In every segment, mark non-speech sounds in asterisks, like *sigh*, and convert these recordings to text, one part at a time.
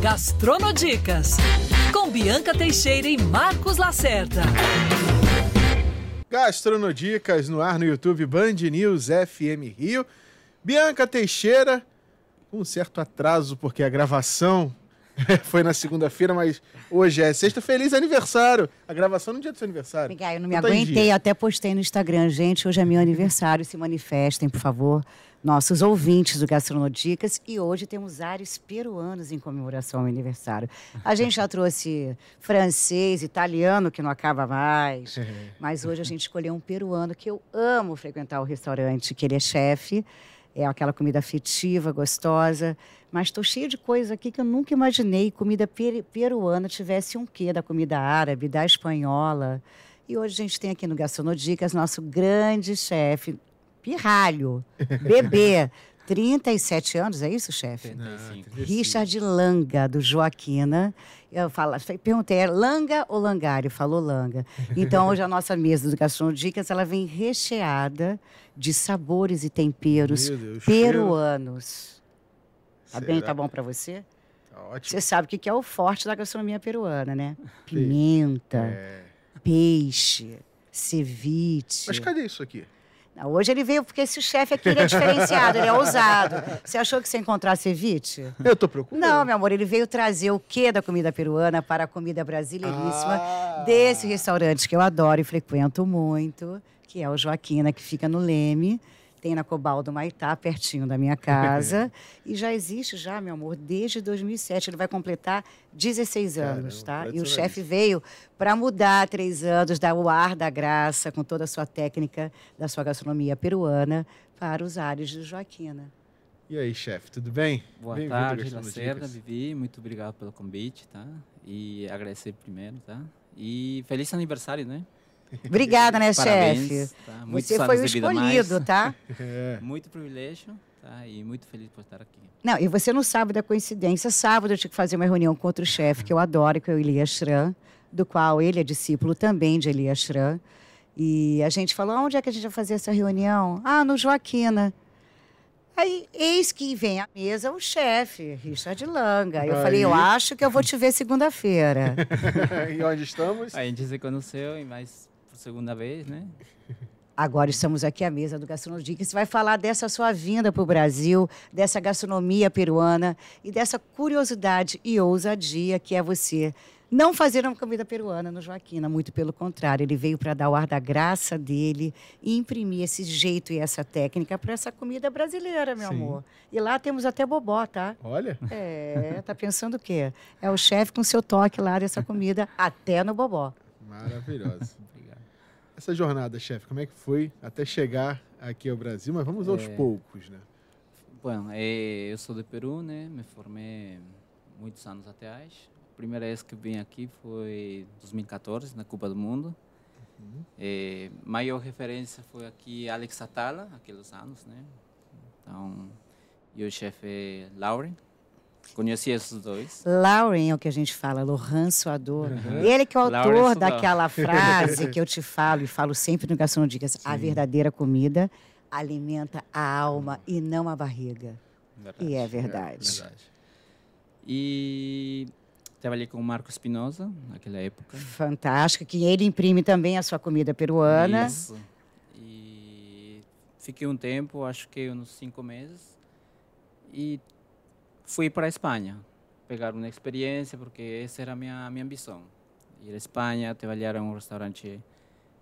Gastronodicas, com Bianca Teixeira e Marcos Lacerda. Gastronodicas no ar no YouTube Band News FM Rio. Bianca Teixeira, com um certo atraso, porque a gravação *laughs* foi na segunda-feira, mas hoje é sexta. Feliz aniversário! A gravação no dia do seu aniversário. Miguel, eu não me Não tá aguentei, até postei no Instagram. Gente, hoje é meu aniversário, se manifestem, por favor. Nossos ouvintes do Gastronodicas. E hoje temos ares peruanos em comemoração ao aniversário. A gente já *laughs* trouxe francês, italiano, que não acaba mais. Mas hoje a gente escolheu um peruano que eu amo frequentar o restaurante, que ele é chefe. É aquela comida afetiva, gostosa. Mas estou cheia de coisas aqui que eu nunca imaginei. Comida peri- peruana tivesse um quê da comida árabe, da espanhola. E hoje a gente tem aqui no Gastronodicas nosso grande chefe, Pirralho, bebê, *laughs* 37 anos, é isso, chefe? 35. Richard Langa, do Joaquina. Eu falo, perguntei, é Langa ou Langário? Falou Langa. Então, hoje a nossa mesa do Gastronodicas, ela vem recheada de sabores e temperos Deus, peruanos. Tá bem? Tá bom para você? Tá ótimo. Você sabe o que que é o forte da gastronomia peruana, né? Pimenta, É. peixe, ceviche. Mas cadê isso aqui? Hoje ele veio porque esse chefe aqui é diferenciado, ele é ousado. Você achou que você ia encontrar ceviche? Eu tô preocupado. Não, meu amor, ele veio trazer o quê da comida peruana para a comida brasileiríssima Ah. desse restaurante que eu adoro e frequento muito, que é o Joaquina, que fica no Leme. Tem na Cobaldo Maitá, pertinho da minha casa. *laughs* e já existe, já, meu amor, desde 2007. Ele vai completar 16 anos, Caramba, tá? E o chefe veio para mudar há três anos, dar o ar da graça, com toda a sua técnica, da sua gastronomia peruana, para os ares de Joaquina. E aí, chefe, tudo bem? Boa ao tarde. Lacerda, Vivi. Muito obrigado pelo convite, tá? E agradecer primeiro, tá? E feliz aniversário, né? Obrigada, né, chefe? tá? Você foi o escolhido, mais. tá? É. *laughs* Muito privilégio, tá? E muito feliz por estar aqui. Não, e você não sabe da coincidência. Sábado eu tive que fazer uma reunião com outro chefe que eu adoro, que é o Elias Schran, do qual ele é discípulo também de Elias Schran. E a gente falou, onde é que a gente vai fazer essa reunião? Ah, no Joaquina. Aí, eis que vem à mesa o chefe, Richard Langa. Eu Aí. falei, eu acho que eu vou te ver segunda-feira. *laughs* e onde estamos? A gente se conheceu e mais segunda vez, né? Agora estamos aqui à mesa do Gastronomia, que você vai falar dessa sua vinda para o Brasil, dessa gastronomia peruana e dessa curiosidade e ousadia que é você não fazer uma comida peruana no Joaquina, muito pelo contrário, ele veio para dar o ar da graça dele e imprimir esse jeito e essa técnica para essa comida brasileira, meu Sim. amor. E lá temos até bobó, tá? Olha, É, tá pensando o quê? É o chefe com seu toque lá dessa comida, *laughs* até no bobó. maravilhosa. Essa jornada, chefe, como é que foi até chegar aqui ao Brasil? Mas vamos aos É. poucos, né? Bom, eh, eu sou de Peru, né? Me formei muitos anos atrás. A primeira vez que vim aqui foi em 2014, na Copa do Mundo. Eh, maior referência foi aqui Alex Atala, aqueles anos, né? Então, e o chefe Lauren. Conheci esses dois. Lauren é o que a gente fala, Lohan Suador. Ele que é o Lauren autor Suador. daquela *laughs* frase que eu te falo e falo sempre no Gastronodicas. A verdadeira comida alimenta a alma e não a barriga. E é verdade. verdade. E trabalhei com o Marco Espinosa naquela época. Fantástico, que ele imprime também a sua comida peruana. Isso. E fiquei um tempo, acho que uns cinco meses, e fui para a Espanha pegar uma experiência, porque essa era a minha, minha ambição. Ir à Espanha, trabalhar em um restaurante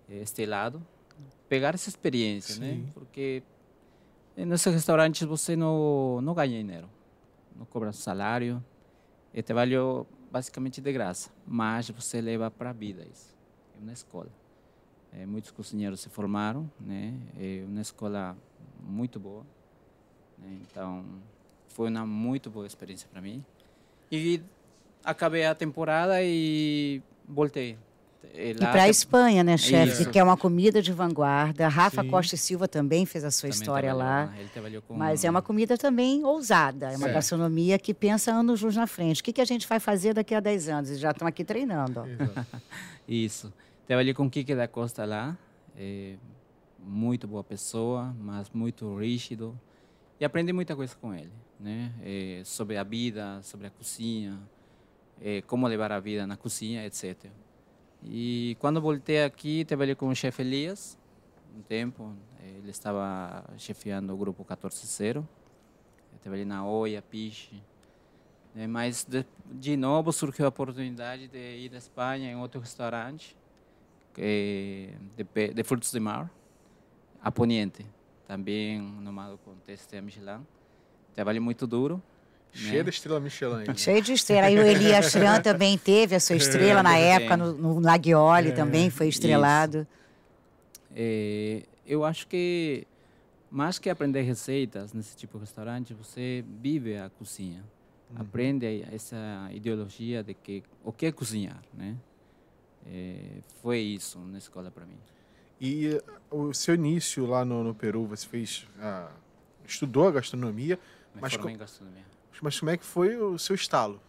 eh, estelado, pegar essa experiência, né? Sim. Porque nesses restaurantes você não, não ganha dinheiro, não cobra salário, é trabalho basicamente de graça, mas você leva para a vida isso, é uma escola. Eh, muitos cozinheiros se formaram, né? É uma escola muito boa. Né? Então, foi uma muito boa experiência para mim. E acabei a temporada e voltei. E E lá para a Espanha, né, chefe? Que é uma comida de vanguarda. Rafa Sim. Costa e Silva também fez a sua também história lá. Ele trabalhou com Mas é uma comida também ousada, é uma Certo. gastronomia que pensa anos luz na frente. O que, que a gente vai fazer daqui a 10 anos? Eles já estão aqui treinando. *laughs* Isso. Trabalhei com o Kike da Costa lá. É, muito boa pessoa, mas muito rígido. E aprendi muita coisa com ele. Né? É, sobre a vida, sobre a cozinha, é, como levar a vida na cozinha, etc. E quando voltei aqui, trabalhei com o chefe Elias, um tempo. Ele estava chefiando o grupo 14-0. Trabalhei na Oia, Piche. Né? Mas, de, de novo, surgiu a oportunidade de ir à Espanha em outro restaurante de, de frutos de mar, a Poniente, também nomado com teste Michelin. Trabalhei muito duro. Cheio né? de estrela Michelin. Né? Cheio de estrela. Aí o Elias Tran *laughs* também teve a sua estrela na época, no, no Laguiole também foi estrelado. É, eu acho que mais que aprender receitas nesse tipo de restaurante, você vive a cozinha. Uhum. Aprende essa ideologia de que o que é cozinhar, né? É, foi isso na escola para mim. E o seu início lá no, no Peru, você fez, ah, estudou a gastronomia, mas, formei co em gastronomia. mas como é que foi o seu estalo?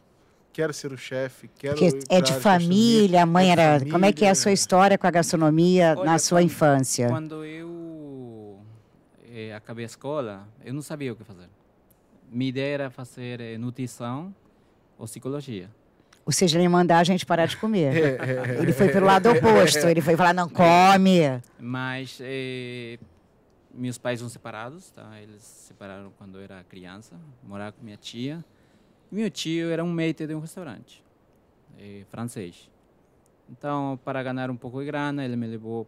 Quero ser o chefe, quero Porque é de família, a mãe é era. Como é que é a sua família. história com a gastronomia Olha, na sua quando- infância? Quando eu eh, acabei a escola, eu não sabia o que fazer. Minha ideia era fazer eh, nutrição ou psicologia. Ou seja, ele mandar a gente parar de comer. É, *laughs* é, Ele foi pelo lado oposto. Ele foi falar, não *laughs* come. Mas eh, meus pais são separados, tá? Eles se separaram quando eu era criança, morava com minha tia. Meu tio era um maître de um restaurante eh, francês. Então, para ganhar um pouco de grana, ele me levou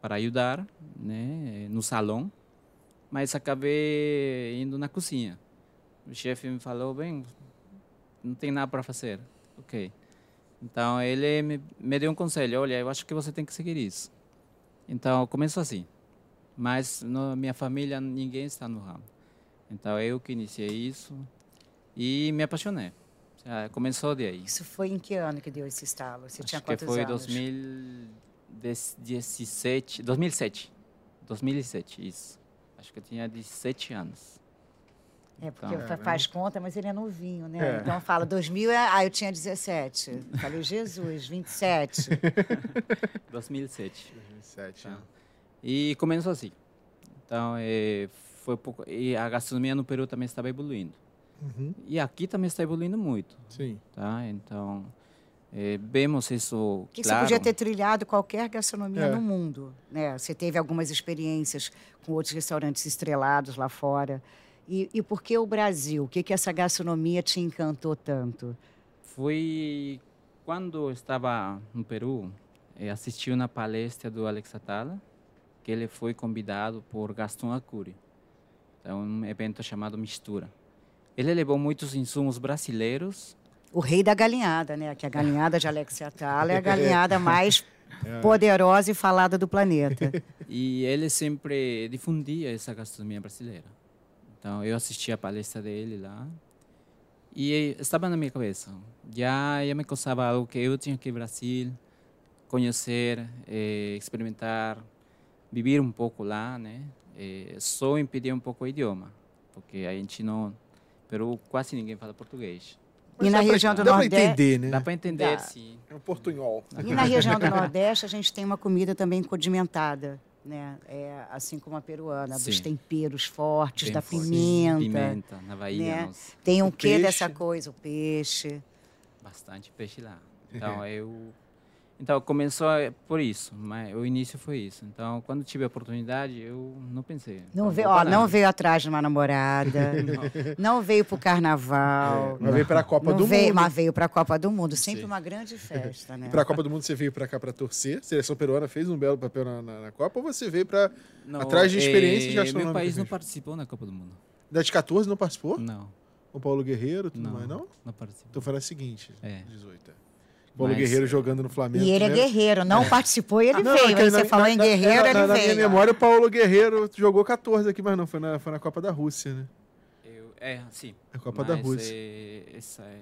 para ajudar, né, no salão. Mas acabei indo na cozinha. O chefe me falou, bem, não tem nada para fazer. Ok. Então, ele me, me deu um conselho, olha, eu acho que você tem que seguir isso. Então, começou assim. Mas na minha família ninguém está no ramo. Então, eu que iniciei isso e me apaixonei. Começou de aí. Isso foi em que ano que deu esse estalo? Você tinha Acho que quantos foi anos? 2017, 2007. 2007, isso. Acho que eu tinha 17 anos. É, porque Então, fa- faz conta, mas ele é novinho, né? É. Então fala, 2000, é... ah, eu tinha 17. Falei, Jesus, 27. 2007. 2007, Tá. E começou assim. Então, eh, foi pouco. E a gastronomia no Peru também estava evoluindo. Uhum, E aqui também está evoluindo muito, Sim. tá? Então, eh, vemos isso Que claro. você podia ter trilhado qualquer gastronomia É. no mundo, né? Você teve algumas experiências com outros restaurantes estrelados lá fora. E, e por que o Brasil? O que, que essa gastronomia te encantou tanto? Foi quando eu estava no Peru, eh, assisti uma palestra do Alex Atala, que ele foi convidado por Gaston Acuri. É um evento chamado Mistura. Ele levou muitos insumos brasileiros O rei da galinhada, né? Que a galinhada de Alex Atala é a galinhada mais poderosa e falada do planeta. *laughs* e ele sempre difundia essa gastronomia brasileira. Então eu assisti a palestra dele lá e estava na minha cabeça. Já já me causava algo que eu tinha que ir ao Brasil, conhecer, eh, experimentar, viver um pouco lá, né? Eh, só impedir um pouco o idioma, porque a gente não, Peru quase ninguém fala português. E na dá pra- região do dá pra Nordeste- entender, né? Dá para entender, Dá. sim. É um portunhol. E na região do *laughs* Nordeste a gente tem uma comida também condimentada, né? É, assim como a peruana, dos Sim. temperos fortes, Bem da forte. pimenta. Pimenta, na Bahia, né? Tem um O quê peixe. dessa coisa? O peixe. bastante peixe lá. *laughs* Então eu então começou por isso, mas o início foi isso. Então quando tive a oportunidade eu não pensei. Não "Vou veio, ó, parar." não veio atrás de uma namorada, *laughs* não veio para o carnaval. Mas veio pra Copa não do veio, Mundo. Mas veio para a Copa do Mundo. Sempre Sim. uma grande festa, né? E *laughs* pra Copa do Mundo você veio pra cá pra torcer? A seleção peruana fez um belo papel na, na- na Copa ou você veio pra. Não, Atrás de experiências eh, gastronômicas Meu país não participou na Copa do Mundo. Da de 14 não participou? Não, O Paulo Guerreiro, tudo não, mais, não? não participou. Então foi a seguinte, É. 18. É. Paulo Mas- Guerreiro jogando no Flamengo. E ele é primeiro- guerreiro, não participou e ele *laughs* Não, veio. é Aí na- você falou na- em guerreiro, na, ele na, na veio. minha memória, o Paulo Guerreiro jogou 14 aqui, mas não, foi na, foi na Copa da Rússia, né? Eu, é, sim. A Copa da mas, Rússia. eh, essa, eh,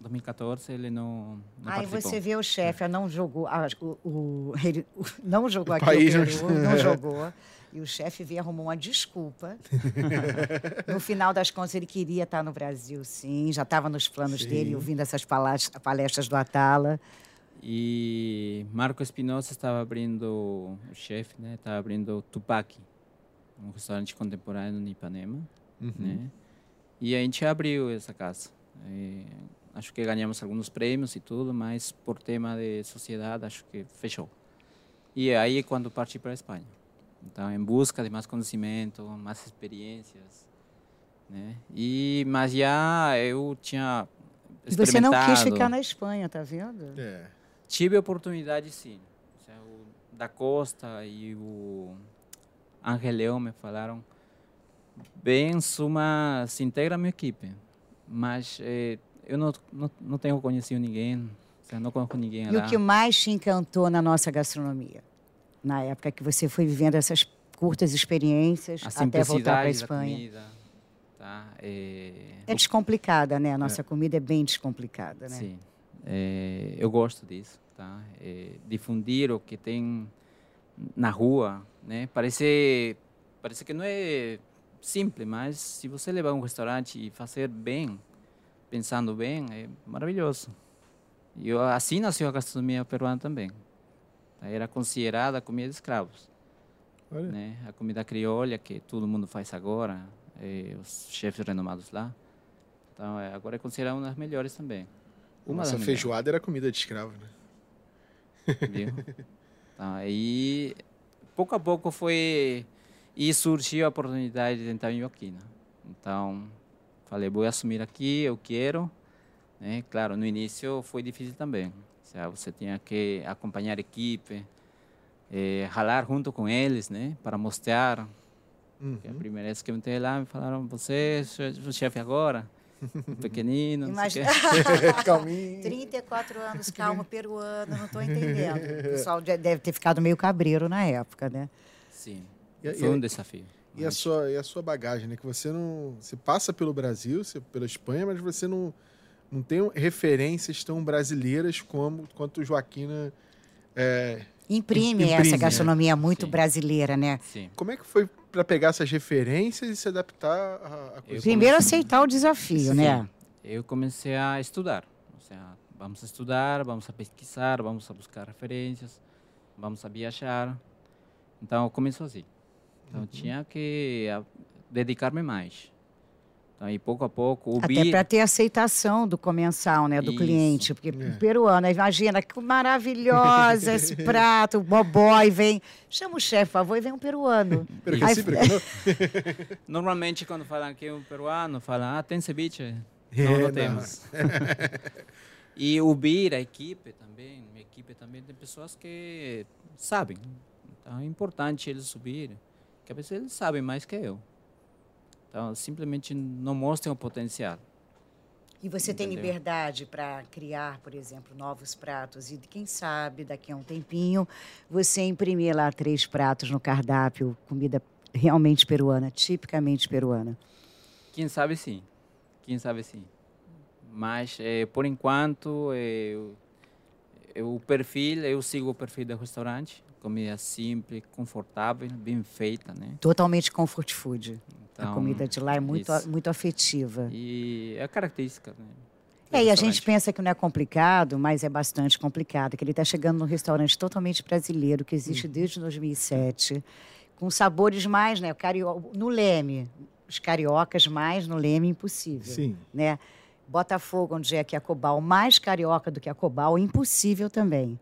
2014 ele não, não Aí participou. você vê o chefe, ah, não jogou, ah, o, o- ele *laughs* não jogou O aqui país o não- Peru, *laughs* não jogou. E o chefe veio arrumou uma desculpa. *laughs* no final das contas, ele queria estar no Brasil, sim. Já estava nos planos Sim. dele, ouvindo essas palestras do Atala. E Marco Espinosa estava abrindo, o chefe, né? Estava abrindo Tupac, um restaurante contemporâneo no Ipanema, Uhum. né? E a gente abriu essa casa. E acho que ganhamos alguns prêmios e tudo, mas por tema de sociedade, acho que fechou. E aí quando parti para a Espanha. Então, em busca de mais conhecimento, mais experiências, né? E mas já eu tinha E você não quis ficar na Espanha, tá vendo? É. Tive a oportunidade, sim. O da Costa e o Ángel Leão me falaram, bem, suma, se integra a minha equipe. Mas eh, eu não, não, não tenho conhecido ninguém, não conheço ninguém E lá. o que mais te encantou na nossa gastronomia? Na época que você foi vivendo essas curtas experiências a até voltar para a Espanha. comida, tá? Eh, É descomplicada, né? A nossa comida é bem descomplicada, né? Sim, É, eu gosto disso, tá? É, difundir o que tem na rua, né? Parece, parece que não é simples, mas se você levar um restaurante e fazer bem, pensando bem, é maravilhoso. E assim nasceu a gastronomia peruana também. Era considerada comida de escravos, Olha. né? A comida crioula que todo mundo faz agora, é, os chefes renomados lá. Então, é, agora é considerada uma das melhores também. Uma Nossa feijoada era comida de escravo, né? melhores, viu? Então, aí, pouco a pouco foi... E surgiu a oportunidade de tentar vir aqui, né? Então, falei, vou assumir aqui, eu quero. Né? Claro, no início foi difícil também. Seja, você tinha que acompanhar a equipe, eh, ralar junto com eles, né? Para mostrar Uhum. A primeira vez que eu entrei lá, me falaram, você é o chefe agora? *laughs* Pequenino, Imagina. *laughs* Calminho. 34 anos, calmo, peruano, não estou entendendo. *laughs* O pessoal de- deve ter ficado meio cabreiro na época, né? Sim, E, foi e- um desafio. e a sua, e a sua bagagem, né? Que você não. Você passa pelo Brasil, você, pela Espanha, mas você não, não tem referências tão brasileiras como quanto Joaquina. é, Imprime, Imprime, essa né? gastronomia muito Sim. brasileira, né? Sim, Como é que foi para pegar essas referências e se adaptar à, coisa? Primeiro aceitar o desafio, né? eu comecei a estudar. Vamos a estudar, vamos a pesquisar, vamos a buscar referências, vamos a viajar. Então, começou assim. Então, Uhum. tinha que ah, dedicar-me mais. Então, e pouco a pouco, o Até bi- para ter aceitação do comensal, né? Do Isso. cliente. Porque É. peruano, imagina que maravilhosa esse *laughs* prato, o bobói vem. Chama o chefe, por favor, e vem um peruano. *laughs* Pero que Aí- sim, pero que não. *laughs* Normalmente, quando falam que é um peruano, falam, ah, tem ceviche? É, não, não não. temos. e o BIR, a equipe também, minha equipe também tem pessoas que sabem. Então, é importante eles subirem, que às vezes eles sabem mais que eu. Então, simplesmente não mostram o potencial. E você tem Entendeu? liberdade para criar, por exemplo, novos pratos. E quem sabe, daqui a um tempinho, você imprimir lá três pratos no cardápio, comida realmente peruana, tipicamente peruana. Quem sabe sim, quem sabe sim. Mas, eh, por enquanto, eu, eu- o perfil, eu sigo o perfil do restaurante, comida simples, confortável, bem feita, né? Totalmente comfort food. a Então, comida de lá é muito, isso. muito afetiva. E é a característica, né? É, e a gente pensa que não é complicado, mas é bastante complicado. Que ele está chegando num restaurante totalmente brasileiro, que existe desde 2007, com sabores mais, né? Cario... No Leme, os cariocas mais no Leme, impossível. Sim. né? Botafogo, onde é que a Cobal, mais carioca do que a Cobal, impossível também.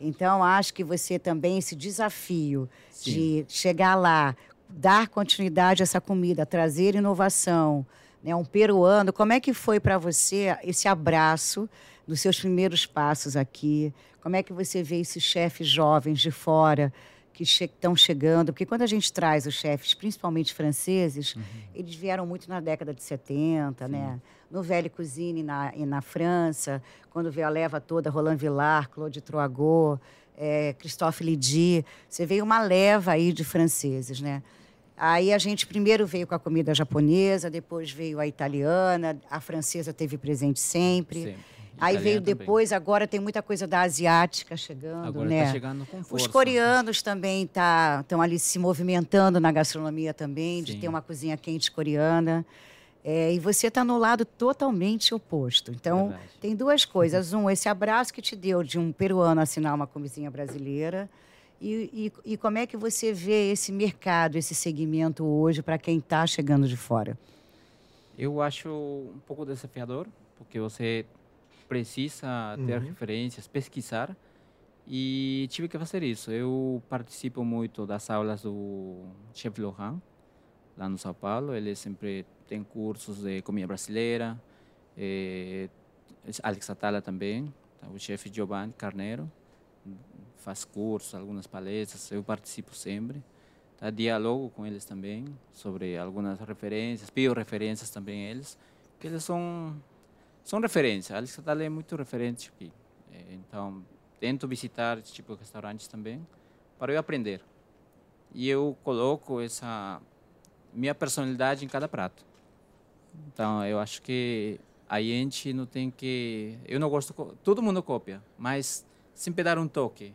Então, acho que você também, esse desafio de chegar lá, dar continuidade a essa comida, trazer inovação, né? um peruano, como é que foi para você esse abraço dos seus primeiros passos aqui? Como é que você vê esses chefes jovens de fora que estão chegando? Porque quando a gente traz os chefes, principalmente franceses, eles vieram muito na década de 70, né? No Velho Cuisine na, e na França, quando veio a leva toda, Roland Villard, Claude Troagot, eh, Christophe Lydie, você veio uma leva aí de franceses, né? Aí a gente primeiro veio com a comida japonesa, depois veio a italiana, a francesa teve presente sempre. Sempre. Aí veio também. depois, agora tem muita coisa da asiática chegando, Agora né? está chegando com força. Os coreanos também estão ali se movimentando na gastronomia também, de Sim. ter uma cozinha quente coreana. É, e você está no lado totalmente oposto. Então, Verdade. tem duas coisas. Um, esse abraço que te deu de um peruano assinar uma cozinha brasileira. E, e, e como é que você vê esse mercado, esse segmento hoje para quem está chegando de fora? Eu acho um pouco desafiador, porque você precisa ter Uhum. referências, pesquisar, e tive que fazer isso. Eu participo muito das aulas do Chef Lohan, lá no São Paulo. Ele sempre tem cursos de comida brasileira, eh, Alex Atala também, tá? o chefe Giovanni Carneiro faz cursos, algumas palestras, eu participo sempre. Tá? Dialogo com eles também sobre algumas referências, pido referências também eles, porque eles são, são referências. Alex Atala é muito referente aqui. Eh, Então, tento visitar esse tipo de restaurantes também para eu aprender. E eu coloco essa minha personalidade em cada prato. Então, eu acho que a gente não tem que. Eu não gosto. Todo mundo copia, mas sempre dar um toque,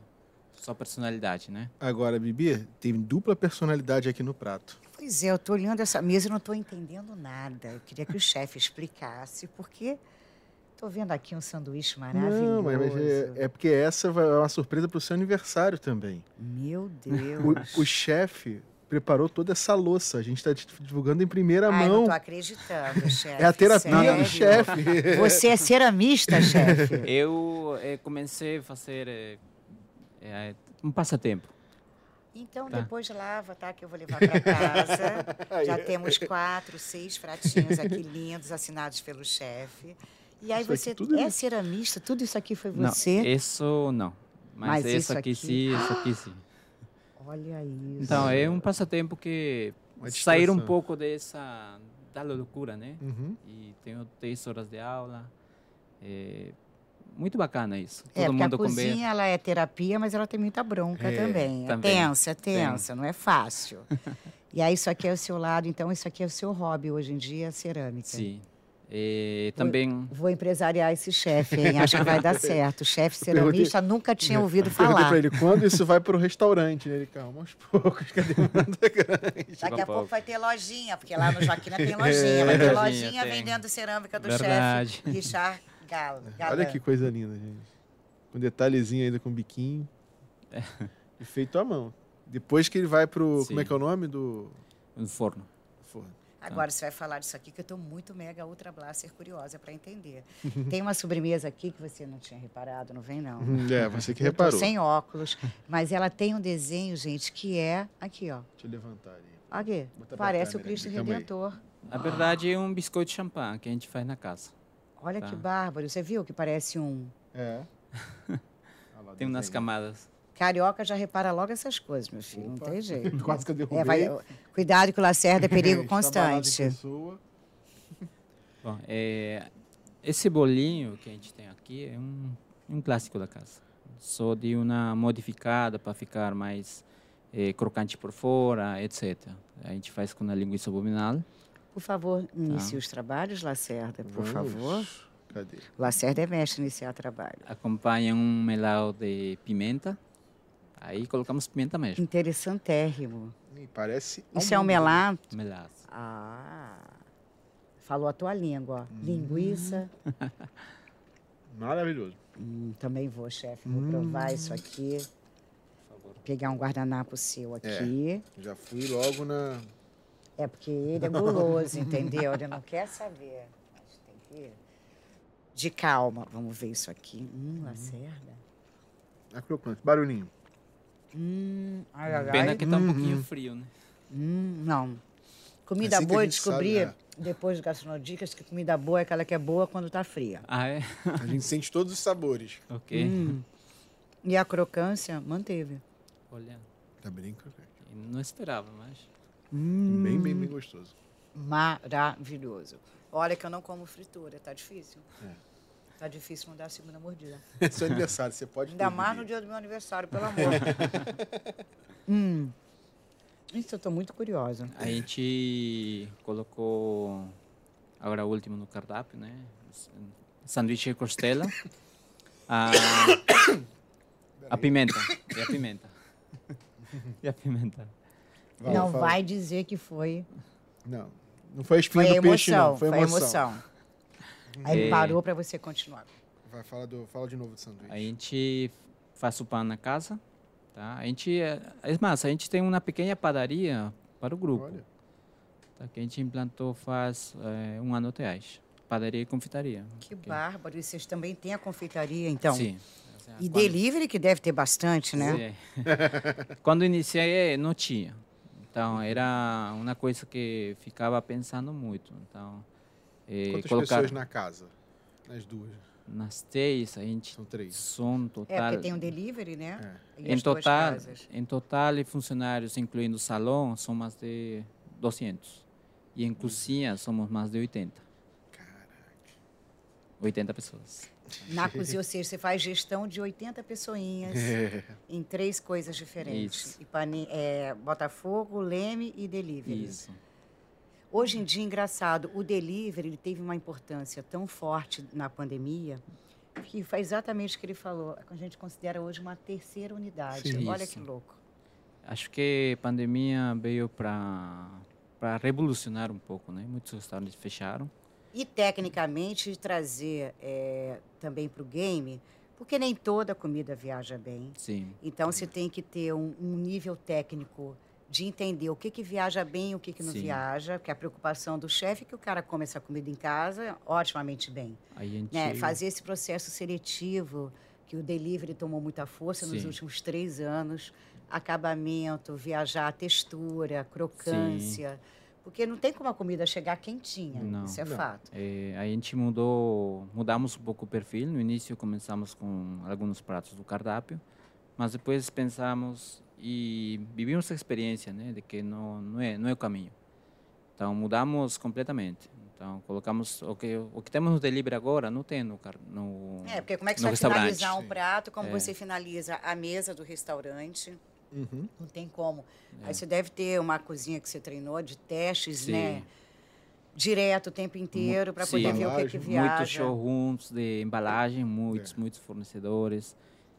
sua personalidade, né? Agora, Bibi, tem dupla personalidade aqui no prato. Pois é, eu estou olhando essa mesa e não estou entendendo nada. Eu queria que o chefe explicasse, porque estou vendo aqui um sanduíche maravilhoso. Não, mas, mas é, é porque essa vai- é uma surpresa para o seu aniversário também. Meu Deus. O, o chefe preparou toda essa louça. A gente está divulgando em primeira Ai, não mão. estou acreditando, chefe. *laughs* É a terapia do chefe. Você é ceramista, chefe? *laughs* Eu eh, comecei a fazer eh, um passatempo. Então, Tá. depois lava, tá? Que eu vou levar para casa. *laughs* Já temos quatro, seis pratinhos aqui lindos, assinados pelo chefe. E aí Isso você é é- ceramista? Tudo isso aqui foi Não, você? isso não. Mas, Mas isso isso aqui, aqui- sim, isso aqui sim. *gasps* Olha isso. Então, é um passatempo que sair um pouco dessa da loucura, né? Uhum. E tenho três horas de aula. É muito bacana isso. É, Todo porque a mundo comer. cozinha ela é terapia, mas ela tem muita bronca É, também. É também. tensa, é tensa, não é fácil. *laughs* e aí isso aqui é o seu lado, então isso aqui é o seu hobby hoje em dia, a cerâmica. Sim. E também Vou empresariar esse chefe, hein? Acho que vai dar *laughs* certo. O chefe Perguntei- ceramista nunca tinha ouvido Perguntei falar. para ele quando isso vai para o restaurante. Né? Ele, calma, aos poucos, que a demanda é grande. Daqui a Pouco a pouco pouco. vai ter lojinha, porque lá no Joaquina tem *laughs* lojinha. Vai ter É, lojinha tem. vendendo cerâmica do chefe Richard Galo. Olha que coisa linda, gente. Com detalhezinho ainda com biquinho. E feito à mão. Depois que ele vai pro. Como é que é o nome do no forno. forno? Agora você vai falar disso aqui, que eu estou muito mega ultra blaster curiosa para entender. *laughs* Tem uma sobremesa aqui que você não tinha reparado, não vem não. *laughs* É, você que Eu tô reparou. sem óculos, mas ela tem um desenho, gente, que é aqui, ó. Deixa eu levantar ali. Aqui. Parece o Cristo. Redentor. Na verdade, é um biscoito de champanhe que a gente faz na casa. Olha Tá. que bárbaro. Você viu que parece um. É. *laughs* Tem umas camadas. Carioca já repara logo essas coisas, meu filho. Não Opa. tem jeito. Quase que eu derrubei. É, vai, cuidado que o Lacerda é *laughs* perigo constante. pessoa. *laughs* Bom, é, esse bolinho que a gente tem aqui é um, um clássico da casa. Só de uma modificada para ficar mais eh, crocante por fora, etc. A gente faz com a linguiça abominal. Por favor, inicie Tá. os trabalhos, Lacerda, por Vamos. favor. Cadê? Lacerda é mestre iniciar trabalho. Acompanha um melado de pimenta. Aí colocamos pimenta mesmo. Interessantérrimo. Ih, Parece. Isso é um melato? Melado. Ah, falou a tua língua. ó. Linguiça. *laughs* Maravilhoso. Hum, também vou, chefe. Vou provar isso aqui. Por favor. Pegar um guardanapo seu aqui. Já fui logo na. É, porque ele é guloso, entendeu? Ele não quer saber. Mas tem que... De calma. Vamos ver isso aqui. Hum, lacerda. Na crocante. Barulhinho. Hum, ai, ai, Pena ai. que tá um Uhum. pouquinho frio, né? Hum, não. Comida Assim boa, eu descobri sabe, depois do Gastronodicas que comida boa é aquela que é boa quando tá fria. Ah, é? A gente sente todos os sabores. ok. Hum. E a crocância manteve. Olha, Tá bem crocante. não esperava, mas... Hum, Bem, bem, bem gostoso. Maravilhoso. Olha que eu não como fritura, tá difícil? É. Tá difícil não dar a segunda mordida. É *laughs* seu aniversário, você pode. Ainda mais no dia do meu aniversário, pelo amor. *laughs* hum. Isso eu tô muito curiosa. A gente colocou agora o último no cardápio, né? Sanduíche de costela. *coughs* A, a pimenta. *coughs* E a pimenta. E a pimenta. Vai, não fala. vai dizer que foi. Não. Não foi espinha Foi do peixe, emoção. não. Foi Foi a a emoção. Aí ele É. parou para você continuar. Vai, fala, do, fala de novo do sanduíche. A gente faz o pão na casa, tá? A gente, é é mais, a gente tem uma pequena padaria para o grupo. Olha. tá? que a gente implantou faz é, um ano atrás. Padaria e confeitaria. Que bárbaro. E vocês também têm a confeitaria, então? Sim. E delivery, que deve ter bastante, né? Sim. *laughs* Quando iniciei, não tinha. Então, era uma coisa que ficava pensando muito. Então, eh, Quantas colocar pessoas na casa? Nas duas. nas três, a gente São três. som É, total. porque tem um delivery, né? É. Em total, em total, e funcionários, incluindo o salão, são mais de 200. E em cozinha, somos mais de 80. Caraca. 80 pessoas. Na cozinha, ou seja, você faz gestão de 80 pessoinhas É. em três coisas diferentes. Isso. E pane- é, Botafogo, Leme e delivery. Isso. Hoje em dia, engraçado, o delivery ele teve uma importância tão forte na pandemia que foi exatamente o que ele falou. A gente considera hoje uma terceira unidade. Sim. Olha Isso. que louco. Acho que a pandemia veio para para revolucionar um pouco, né? Muitos restaurantes fecharam. E, tecnicamente, trazer é, também para o game, porque nem toda comida viaja bem. Sim. Então, você tem que ter um, um nível técnico de entender o que, que viaja bem e o que, que não Sim. viaja, porque a preocupação do chefe é que o cara come essa comida em casa otimamente bem. A gente né? Fazer esse processo seletivo, que o delivery tomou muita força nos Sim. últimos três anos, acabamento, viajar, textura, crocância, porque não tem como a comida chegar quentinha, Não. isso é Não. fato. É, a gente mudou, mudamos um pouco o perfil. No início começamos com alguns pratos do cardápio, mas depois pensamos e vivimos a experiência, né, de que não não é não é o caminho. Então mudamos completamente. Então colocamos o que o que temos no delivery agora não tem no no É, porque como é que você vai finalizar um prato, como É. você finaliza a mesa do restaurante, Uhum. não tem como. É. Aí você deve ter uma cozinha que você treinou de testes, Sim. né? Direto o tempo inteiro para poder ver o que, que Embalagem. viaja. muitos showrooms de embalagem, muitos, É. muitos fornecedores,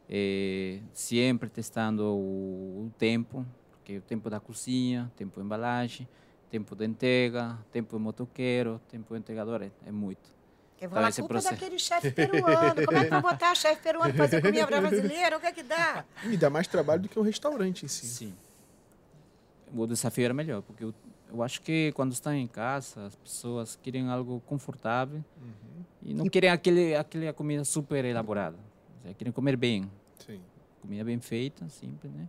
eh, sempre testando o, o tempo, porque o tempo da cozinha, tempo de embalagem, tempo de entrega, tempo de motoqueiro, tempo de entregador, é, é muito. Eu vou Então, falar, esse culpa processo- daquele chefe peruano. Como é que eu vou botar chefe peruano fazer comida brasileira? O que é que dá? E dá mais trabalho do que um restaurante em si. Sim. O desafio era melhor, porque eu, eu acho que quando estão em casa, as pessoas querem algo confortável Uhum. e não querem aquele, aquela comida super elaborada. Seja, querem comer bem, Sim. comida bem feita, simples, né?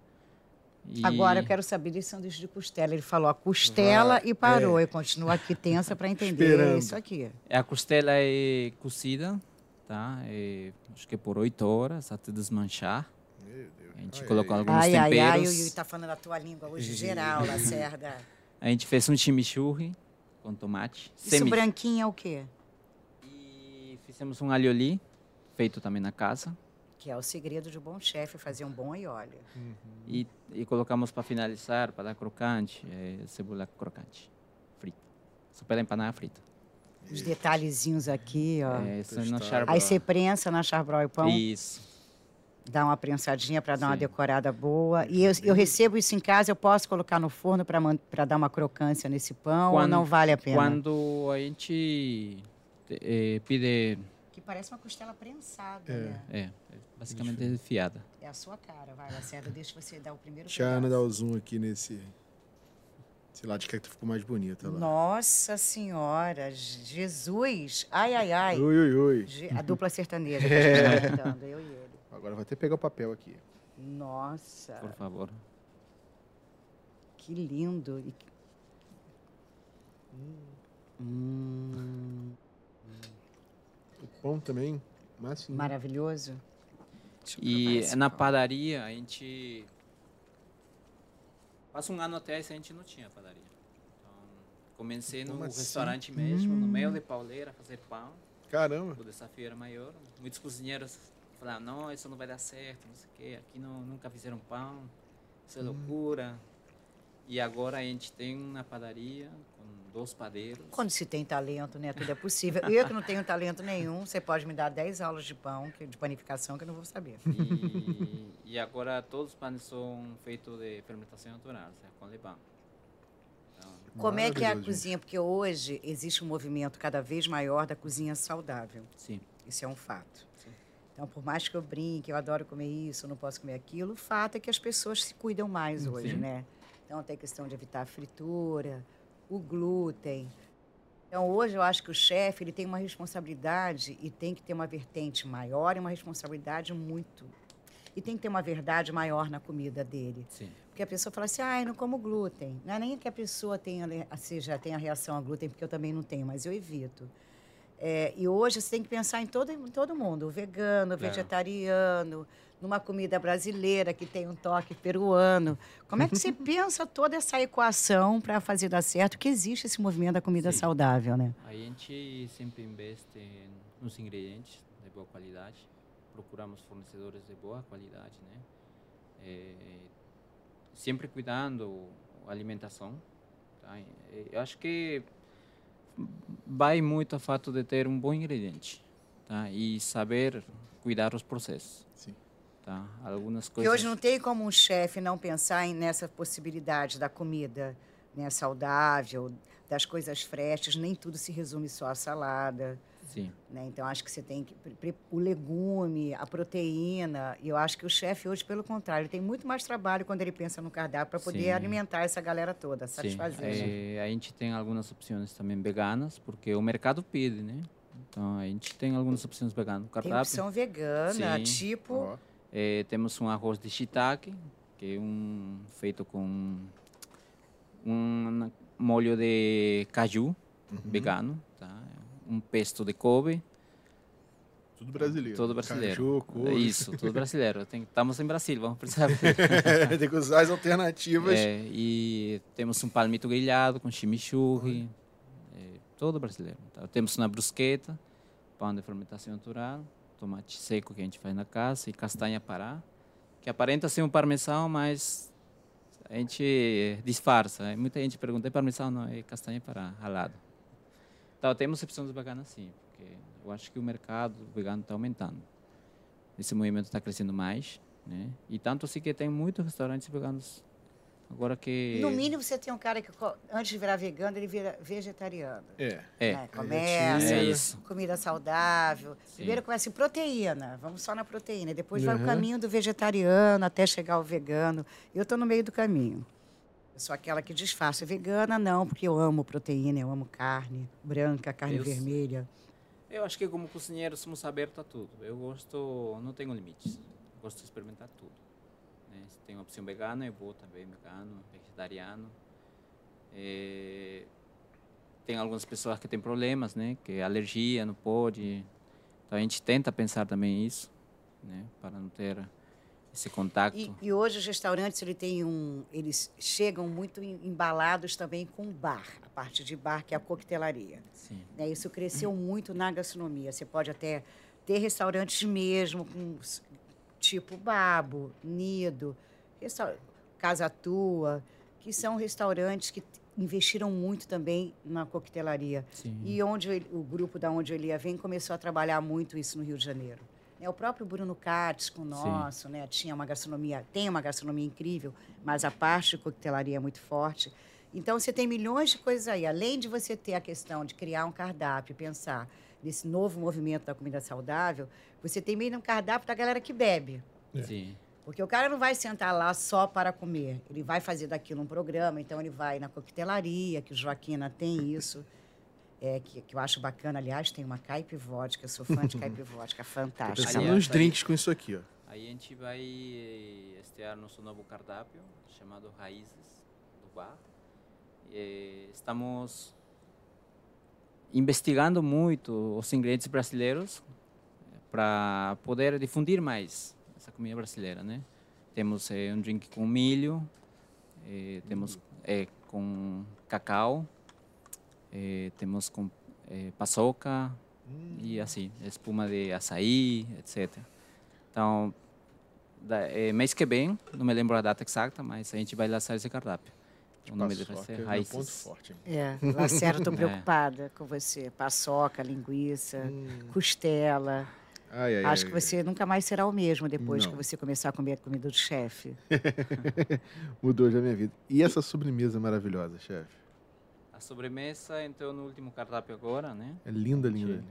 E- Agora eu quero saber desse sanduíche de costela. Ele falou a costela Vai, e parou. é. Eu continuo aqui tensa para entender Esperando. isso aqui. A costela é cozida, tá? É, acho que por oito horas até desmanchar. A gente Ai, colocou ai. alguns Ai, ai, ai, o temperos. Yui tá falando a tua língua hoje geral, Lacerda. *laughs* A gente fez um chimichurri com tomate. Isso semi- branquinho é o quê? E fizemos um alho feito também na casa. Que é o segredo de um bom chefe, fazer um bom aioli. E, e colocamos para finalizar, para dar crocante, é, cebola crocante, frita. Super empanada frita. Os detalhezinhos aqui, ó. É, isso no. Aí você prensa na charbroil pão, Isso. dá uma prensadinha para dar uma Sim. decorada boa. E eu, eu recebo isso em casa, eu posso colocar no forno para dar uma crocância nesse pão ou Quando- não vale a pena? Quando a gente eh, pide, parece uma costela prensada, É. né? é, é basicamente fiada. É a sua cara, vai, Lacerda, deixa você dar o primeiro Deixa a Ana dar pedaço. o zoom aqui nesse. Esse lado de cá que ficou mais bonita lá. Nossa Senhora, Jesus! Ai, ai, ai. Ui, ui, ui. Je- A dupla sertaneja que *laughs* É. a gente tá cantando, eu e ele. Agora vou até pegar o papel aqui. Nossa, Por favor. que lindo. Que- Hum, O pão também. Massinho. maravilhoso. E na pão. padaria a gente passa um ano atrás a gente não tinha padaria. Então, comecei no assim? restaurante mesmo, no meio de pauleira, a fazer pão. Caramba. O desafio era maior. Muitos cozinheiros falavam, não, isso não vai dar certo, não sei o quê. Aqui não, nunca fizeram pão, isso é loucura. E agora a gente tem uma padaria com dois padeiros. Quando se tem talento, né? Tudo é possível. Eu que não tenho talento nenhum, você pode me dar 10 aulas de pão, de panificação, que eu não vou saber. E, e agora todos os pães são feitos de fermentação natural, ou seja, com levain. Então, Como é que é a cozinha? Porque hoje existe um movimento cada vez maior da cozinha saudável. sim. Isso é um fato. Sim. Então, por mais que eu brinque, eu adoro comer isso, eu não posso comer aquilo, o fato é que as pessoas se cuidam mais hoje, Sim. né? Então, tem questão de evitar a fritura, o glúten. Então, hoje eu acho que o chefe ele tem uma responsabilidade e tem que ter uma vertente maior e uma responsabilidade muito. E tem que ter uma verdade maior na comida dele. Sim. Porque a pessoa fala assim, ah, eu não como glúten. Não é nem que a pessoa tenha, seja, tenha reação a glúten, porque eu também não tenho, mas eu evito. É, e hoje você tem que pensar em todo, em todo mundo, o vegano, o Claro. vegetariano, numa comida brasileira que tem um toque peruano. Como é que você *laughs* pensa toda essa equação para fazer dar certo? Que existe esse movimento da comida Sim. saudável, né? A gente sempre investe nos ingredientes de boa qualidade. Procuramos fornecedores de boa qualidade, né? Eh, sempre cuidando a alimentação. Tá? Eh, Eu acho que vai muito a fato de ter um bom ingrediente, tá? E saber cuidar os processos. Tá? Algumas coisas. hoje não tem como um chefe não pensar em, nessa possibilidade da comida né, saudável, das coisas frescas, nem tudo se resume só à salada. Sim. Né? Então, acho que você tem que. O legume, a proteína. E eu acho que o chefe hoje, pelo contrário, tem muito mais trabalho quando ele pensa no cardápio para poder Sim. alimentar essa galera toda, Sim, satisfazer. né? a gente tem algumas opções também veganas, porque o mercado pede, né? Então a gente tem algumas opções veganas. Tem Cardápio. opção vegana, Sim. tipo. Ó, Eh, temos um arroz de shiitake, que é um feito com um molho de caju vegano, tá? Um pesto de couve, tudo brasileiro. todo brasileiro. Caju, É couve. Isso, tudo *laughs* brasileiro. Tem, estamos em Brasil, vamos precisar. *laughs* tem que usar as alternativas. É, e temos um palmito grelhado com chimichurri, é, todo brasileiro. tá? Temos uma brusqueta, pão de fermentação natural, tomate seco que a gente faz na casa e castanha pará, que aparenta ser um parmesão, mas a gente disfarça. Muita gente pergunta, é parmesão? Não, é castanha pará, ralado. Então, temos opções veganas sim, porque eu acho que o mercado vegano está aumentando. Esse movimento está crescendo mais, né? E tanto assim que tem muitos restaurantes veganos agora que No mínimo, você tem um cara que, antes de virar vegano, ele vira vegetariano. É. é, né? Começa, É isso. comida saudável. Sim. Primeiro começa em proteína, vamos só na proteína. Depois vai o Uhum. caminho do vegetariano até chegar ao vegano. Eu estou no meio do caminho. Eu sou aquela que disfarça. Vegana não, porque eu amo proteína, eu amo carne branca, carne Eu- vermelha. Eu acho que como cozinheiro somos abertos a tudo. Eu gosto, não tenho limites. Gosto de experimentar tudo. Né? Tem uma opção vegana, eu vou também vegano, vegetariano. Eh, tem algumas pessoas que têm problemas, né? Que é alergia, não pode. Então a gente tenta pensar também isso, né? Para não ter esse contato. E, e hoje os restaurantes ele tem um, eles chegam muito em- embalados também com bar, a parte de bar que é a coquetelaria. Sim. né? Isso cresceu muito na gastronomia. Você pode até ter restaurantes mesmo, com, tipo Babo, Nido, Casa Tua, que são restaurantes que investiram muito também na coquetelaria. Sim. E onde ele- o grupo da onde ele ia vem começou a trabalhar muito isso no Rio de Janeiro. Né, O próprio Bruno Katz com o nosso, né, tinha uma gastronomia, tem uma gastronomia incrível, mas a parte de coquetelaria é muito forte. Então você tem milhões de coisas aí. Além de você ter a questão de criar um cardápio, pensar nesse novo movimento da comida saudável, você tem meio um cardápio da galera que bebe. Sim. Porque o cara não vai sentar lá só para comer. Ele vai fazer daquilo um programa, então ele vai na coquetelaria, que o Joaquina tem isso. É, que, que eu acho bacana, aliás, tem uma caipe vodka, eu sou fã de caipe vodka, Tô *laughs* fantástica. pensando Aliás, nos aí- drinks com isso aqui, ó. Aí a gente vai estrear nosso novo cardápio chamado Raízes do Bar. Eh, estamos investigando muito os ingredientes brasileiros para poder difundir mais essa comida brasileira, né? Temos eh, um drink com milho, eh, temos eh, com cacau, temos com paçoca e assim, espuma de açaí, etc. Então, da, é, mês que vem, não me lembro a data exata, mas a gente vai lançar esse cardápio. O nome dele vai Paçoca ser é Raízes. ponto forte. É, Lacerda, estou *laughs* É. preocupada com você. Paçoca, linguiça, Hum. costela. Ai, ai, Acho ai, que você nunca mais será o mesmo depois Não. que você começar a comer a comida do chefe. *laughs* Mudou já a minha vida. E essa sobremesa maravilhosa, chefe? A sobremesa entrou no último cardápio agora, né? É linda, Gente, linda.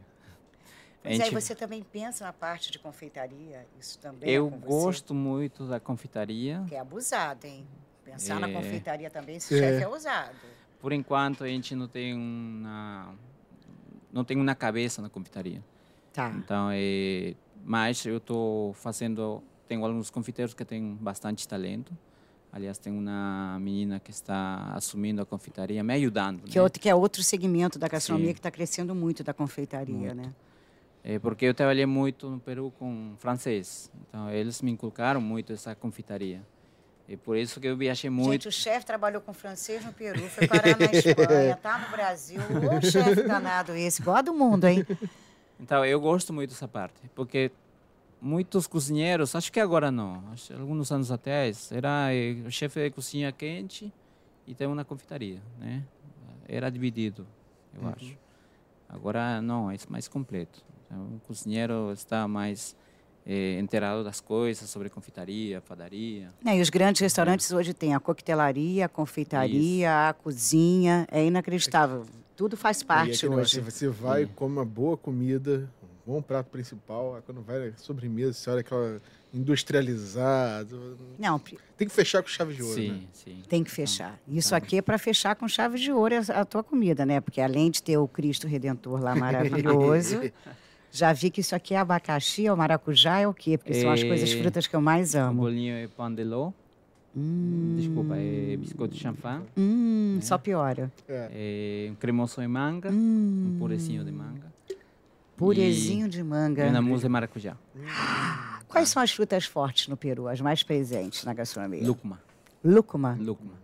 Mas aí gente- você também pensa na parte de confeitaria? Isso também é Eu você? gosto muito da confeitaria, Que é abusado, hein? Pensar na É. confeitaria também, esse É. chefe é ousado. por enquanto a gente não tem uma não tem uma cabeça na confeitaria. Tá. Então, é, mas eu estou fazendo, tenho alguns confeiteiros que têm bastante talento. Aliás, tem uma menina que está assumindo a confeitaria, me ajudando. Que, né? é outro, que é outro segmento da gastronomia Sim. que está crescendo muito da confeitaria, né? É porque eu trabalhei muito no Peru com francês. Então, eles me inculcaram muito essa confeitaria. E por isso que eu viajei muito. Gente, o chefe trabalhou com francês no Peru, foi parar na *laughs* Espanha, tá no Brasil. Ô, chefe danado esse, igual do mundo, hein? Então, eu gosto muito dessa parte, porque muitos cozinheiros, acho que agora não, acho alguns anos atrás, era eh, o chefe de cozinha quente e tem uma confeitaria, né? Era dividido, eu acho. Agora não, é mais completo. Então, o cozinheiro está mais eh, inteirado das coisas sobre confeitaria, padaria. É, e os grandes restaurantes hoje têm a coquetelaria, a confeitaria, a cozinha. É inacreditável. Tudo faz E parte hoje. Você vai, come uma boa comida, um bom prato principal, quando vai na sobremesa, você olha aquela industrializado. Não, Tem que fechar com chave de ouro, sim, né? sim. tem que fechar. Isso tá. aqui é para fechar com chave de ouro a a tua comida, né? Porque além de ter o Cristo Redentor lá maravilhoso, *laughs* já vi que isso aqui é abacaxi, é o maracujá, é o quê? Porque são as É- coisas frutas que eu mais O amo. bolinho é pão de ló, Hum, desculpa, é biscoito de champanhe, hum, só piora. É. é um cremoso de manga, Hum, um purezinho de manga. purezinho de E manga. uma mousse de maracujá. Quais são as frutas fortes no Peru, as mais presentes na gastronomia? Lúcuma. Lúcuma. Lúcuma.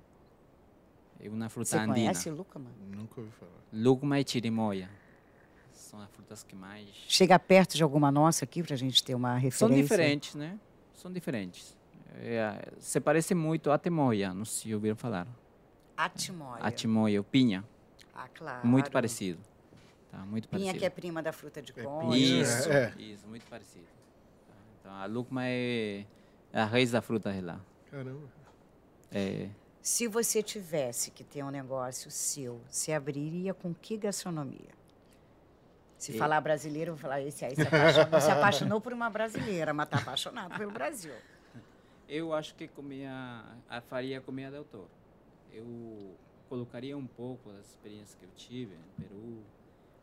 É uma fruta Você andina. conhece lúcuma? Nunca ouvi falar. Lúcuma e chirimoia. São as frutas que mais... Chega perto de alguma nossa aqui para a gente ter uma referência? São diferentes, né? São diferentes. É, se parece muito a temoia, não sei se ouviram falar. A temoia, o pinha. Ah, claro. Muito parecido. Tá, muito Pinha parecido. que é prima da fruta de É, concha. pinha, Isso, É, isso, muito parecido. Tá, Então, a lúcuma é a raiz da fruta de lá. Caramba. É, Se você tivesse que ter um negócio seu, se abriria com que gastronomia? Se E- falar brasileiro, eu vou falar, esse aí se apaixonou, se apaixonou por uma brasileira, mas está apaixonado pelo Brasil. Eu acho que comia, a faria comida de autor. Eu colocaria um pouco das experiências que eu tive no Peru,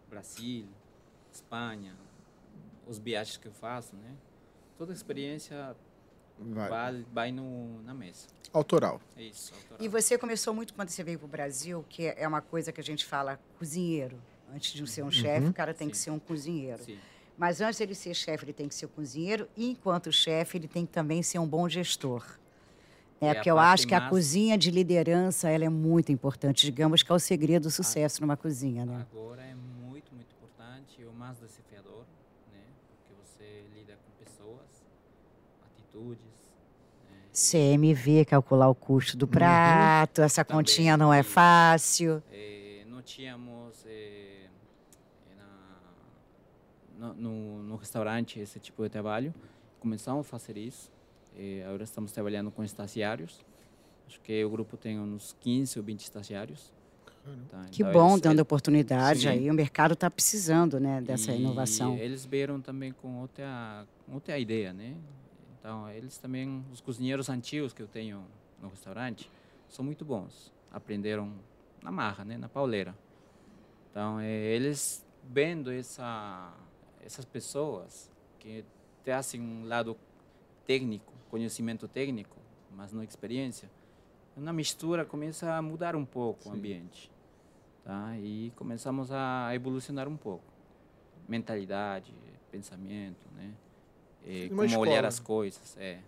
Brasil, Espanha, os viagens que eu faço, né? Toda a experiência Vai. vai, vai no, na mesa. Autoral. É isso, autoral. E você começou muito quando você veio para o Brasil, que é uma coisa que a gente fala cozinheiro. Antes de ser um chefe, o cara tem que Sim. ser um cozinheiro. Sim, Mas antes dele ser chefe, ele tem que ser cozinheiro. E enquanto chefe, ele tem que também ser um bom gestor. É, É porque eu acho que a mais- cozinha de liderança ela é muito importante. Digamos que é o segredo do sucesso numa cozinha, né? agora é muito, muito importante o mais desafiador, né? Porque você lida com pessoas, atitudes. né? CMV, calcular o custo do prato, essa Também, continha não é fácil. Eh, não tínhamos eh, na- no, no, restaurante esse tipo de trabalho. Começamos a fazer isso. Eh, agora estamos trabalhando com estagiários. Acho que o grupo tem uns 15 ou 20 estagiários. Tá, Que então bom, eles- dando oportunidade Sim. aí. O mercado está precisando né, dessa e inovação. eles vieram também com outra, com outra ideia, né? Então, eles também, os cozinheiros antigos que eu tenho no restaurante, são muito bons. Aprenderam na marra, né? Na pauleira. Então, eh, eles vendo essa, essas pessoas que trazem um lado técnico, conhecimento técnico, mas não experiência, na mistura começa a mudar um pouco o ambiente. Tá? E começamos a evolucionar um pouco. Mentalidade, pensamento, né? Uma como olhar escola. as coisas, é.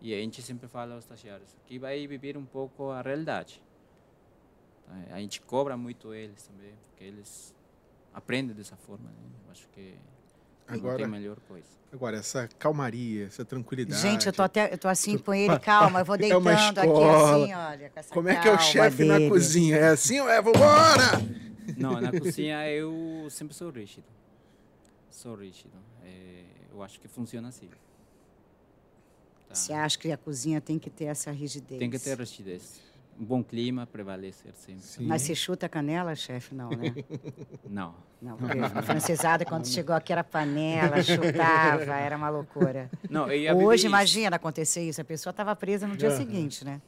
E a gente sempre fala aos estagiários que vai viver um pouco a realidade. Tá? A gente cobra muito eles também, porque eles aprendem dessa forma. Né? Eu acho que não Agora- tem melhor coisa. Agora, essa calmaria, essa tranquilidade. Gente, eu tô até, eu tô assim com ele, *laughs* calma, eu vou É uma deitando aqui escola. assim, olha, com essa Como é que é o chefe na dele. cozinha? É assim ou é? Vambora! Não, na cozinha eu sempre sou rígido. Sou rígido. É, eu acho que funciona assim. Tá? Você acha que a cozinha tem que ter essa rigidez? Tem que ter rigidez. Um bom clima prevalecer sempre. Sim. Mas você chuta a canela, chefe? Não, né? *laughs* Não. Não, porque a francesada, quando chegou aqui, era panela, chutava, era uma loucura. Não, Hoje, isso. imagina acontecer isso, a pessoa estava presa no dia Aham. seguinte, né?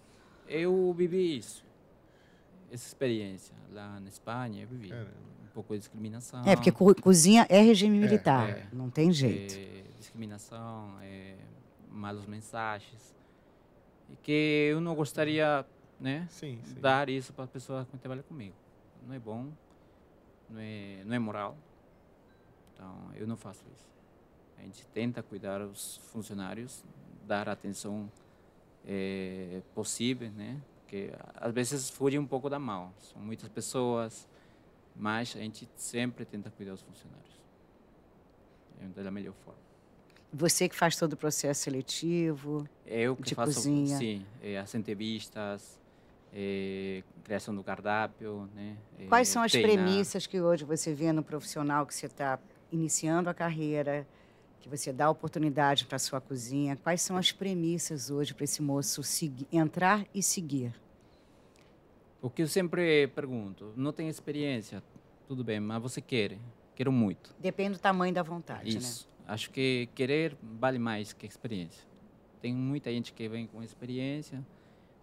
Eu vivi isso. essa experiência. Lá na Espanha, eu vivi Caramba. um pouco de discriminação. É, porque co- cozinha é regime militar, é. não tem jeito. é, discriminação, é, malas mensagens. E que eu não gostaria, né, Sim, sim. dar isso para as pessoas que trabalham comigo. Não é bom, não é, não é moral. Então, eu não faço isso. A gente tenta cuidar os funcionários, dar a atenção eh, possível, né? Porque às vezes fuge um pouco da mão. São muitas pessoas, mas a gente sempre tenta cuidar dos funcionários. É da melhor forma. Você que faz todo o processo seletivo. É eu que De faço cozinha. sim, é, as entrevistas, é, criação do cardápio, né? é, Quais são as treinar. premissas que hoje você vê no profissional que você está iniciando a carreira, que você dá oportunidade para a sua cozinha? Quais são as premissas hoje para esse moço segui- entrar e seguir? O que eu sempre pergunto, não tem experiência, tudo bem, mas você quer? Quero muito. Depende do tamanho da vontade, né? Isso. Acho que querer vale mais que experiência. Tem muita gente que vem com experiência,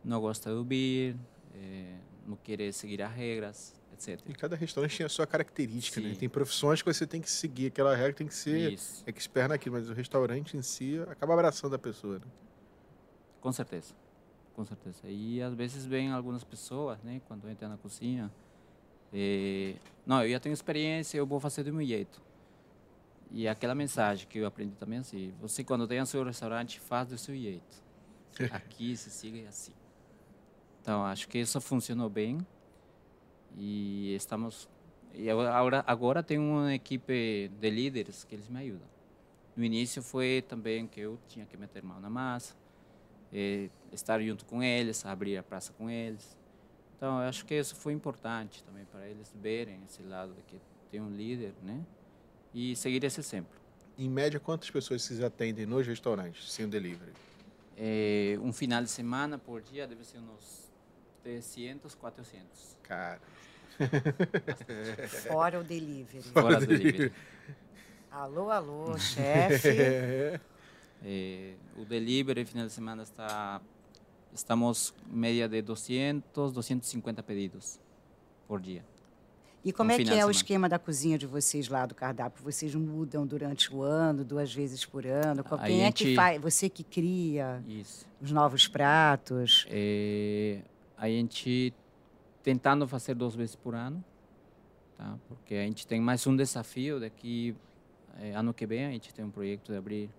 não gosta de ouvir, eh, não quer seguir as regras, etc. E cada restaurante tem a sua característica, né? Sim. Tem profissões que você tem que seguir, aquela regra tem que ser Isso, expert naquilo, mas o restaurante em si acaba abraçando a pessoa, né? com certeza. Com certeza. E às vezes vem algumas pessoas, né, quando entra na cozinha, eh, não, eu já tenho experiência, eu vou fazer do meu jeito. E aquela mensagem que eu aprendi também assim, você quando tem o seu restaurante, faz do seu jeito. *laughs* Aqui se siga assim. Então, acho que isso funcionou bem. E estamos e agora agora tem uma equipe de líderes que eles me ajudam. No início foi também que eu tinha que meter mão na massa, estar junto com eles, abrir a praça com eles. Então, eu acho que isso foi importante também para eles verem esse lado de que tem um líder, né? E seguir esse exemplo. Em média, quantas pessoas vocês atendem nos restaurantes, sem delivery? Eh, um final de semana por dia deve ser uns 300, 400. Cara, Fora o delivery. Fora do delivery. alô, alô, *laughs* chefe. é. O delivery final de semana está estamos média de 200, 250 pedidos por dia. E como No é que é o esquema da cozinha de vocês lá do cardápio? Vocês mudam durante o ano, duas vezes por ano? A Quem é que gente- faz? Você que cria Isso. os novos pratos? É, a gente tentando fazer duas vezes por ano, tá? Porque a gente tem mais um desafio daqui é, ano que vem a gente tem um projeto de abrir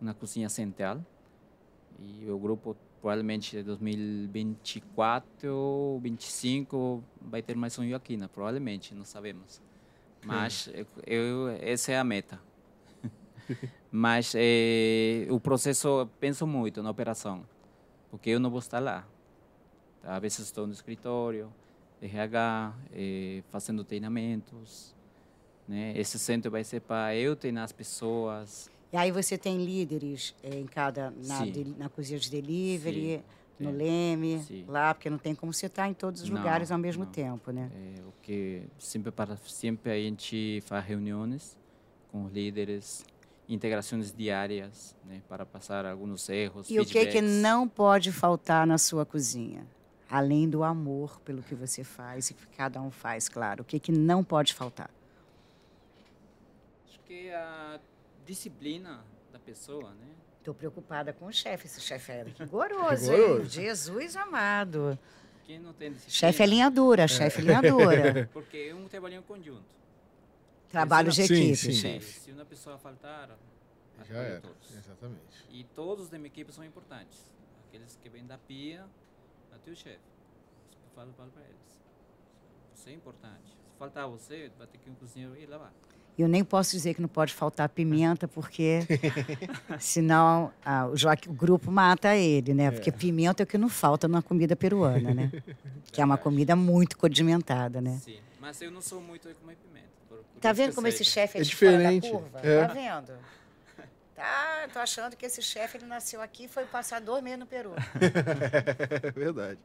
uma cozinha central e o grupo provavelmente de 2024 ou 25 vai ter mais um Joaquina, provavelmente, não sabemos. Mas eu, eu- essa é a meta. *laughs* Mas eh, o processo, penso muito na operação, porque eu não vou estar lá. Às vezes estou no escritório, RH, eh, fazendo treinamentos. Né? Esse centro vai ser para eu treinar as pessoas. E aí você tem líderes eh, em cada na, de- na cozinha de delivery, Sim, no tem. Leme, Sim. lá, porque não tem como você estar em todos os Não, lugares ao mesmo não. tempo, né? É, o que sempre para sempre a gente faz reuniões com os líderes, integrações diárias, né, para passar alguns erros. E o que que feedbacks. não pode faltar na sua cozinha? Além do amor pelo que você faz e que cada um faz, claro. O que que não pode faltar? Acho que a disciplina da pessoa, né? Estou preocupada com o chefe. Esse chefe é rigoroso. Jesus amado. Quem não tem disciplina. Chefe é linha dura, chefe é linha dura. *laughs* Porque é um trabalho em conjunto. Trabalho de Sim, equipe, sim. chefe. Se uma pessoa faltar, Já todos. Exatamente. E todos da minha equipe são importantes. Aqueles que vêm da pia, até o chefe. Eu falo, falo para eles. Você é importante. Se faltar você, vai ter que ir um cozinheiro ir lavar. Eu nem posso dizer que não pode faltar pimenta, porque *laughs* senão ah, o, Joaqui- o grupo mata ele, né? Porque pimenta é o que não falta numa comida peruana, né? *laughs* Que é uma comida muito condimentada, né? Sim. Mas eu não sou muito de comer pimenta. por- por Tá isso vendo como sei esse chefe é, É de fora da diferente, curva? é. Tá vendo? Tá, tô achando que esse chefe ele nasceu aqui e foi passar dois meses no Peru. *laughs* É verdade.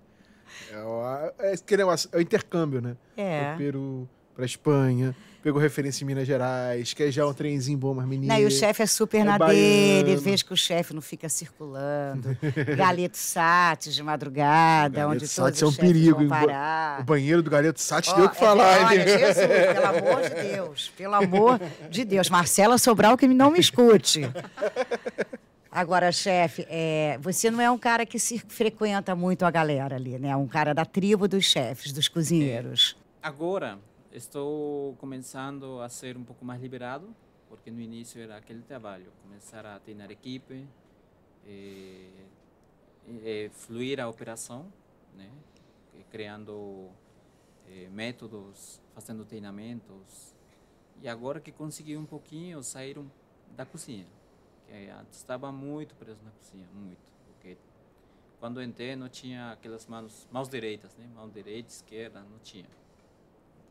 É o, é, o, é o intercâmbio, né? É. Pro Peru, pra Espanha, pegou referência em Minas Gerais, quer já um trenzinho bom, mas menino. Não, e o chefe é super é na baiano. dele, veja que o chefe não fica circulando. *laughs* Galeto Sates de madrugada, Galeto onde Sates todos é um os perigo, parar. O banheiro do Galeto Sati Ó, deu o que é, falar. olha, hein? *laughs* Jesus, pelo amor de Deus, pelo amor de Deus. Marcela Sobral que não me escute. Agora, chefe, é, você não é um cara que se frequenta muito a galera ali, né? Um cara da tribo dos chefes, dos cozinheiros. Agora estou começando a ser um pouco mais liberado, porque no início era aquele trabalho, começar a treinar equipe, eh, eh, fluir a operação, né? Eh, criando eh, métodos, fazendo treinamentos. E agora que consegui um pouquinho sair um, da cozinha, que antes estava muito preso na cozinha, muito, porque quando entrei não tinha aquelas mãos, mãos direitas, né? Mão direita, esquerda, não tinha.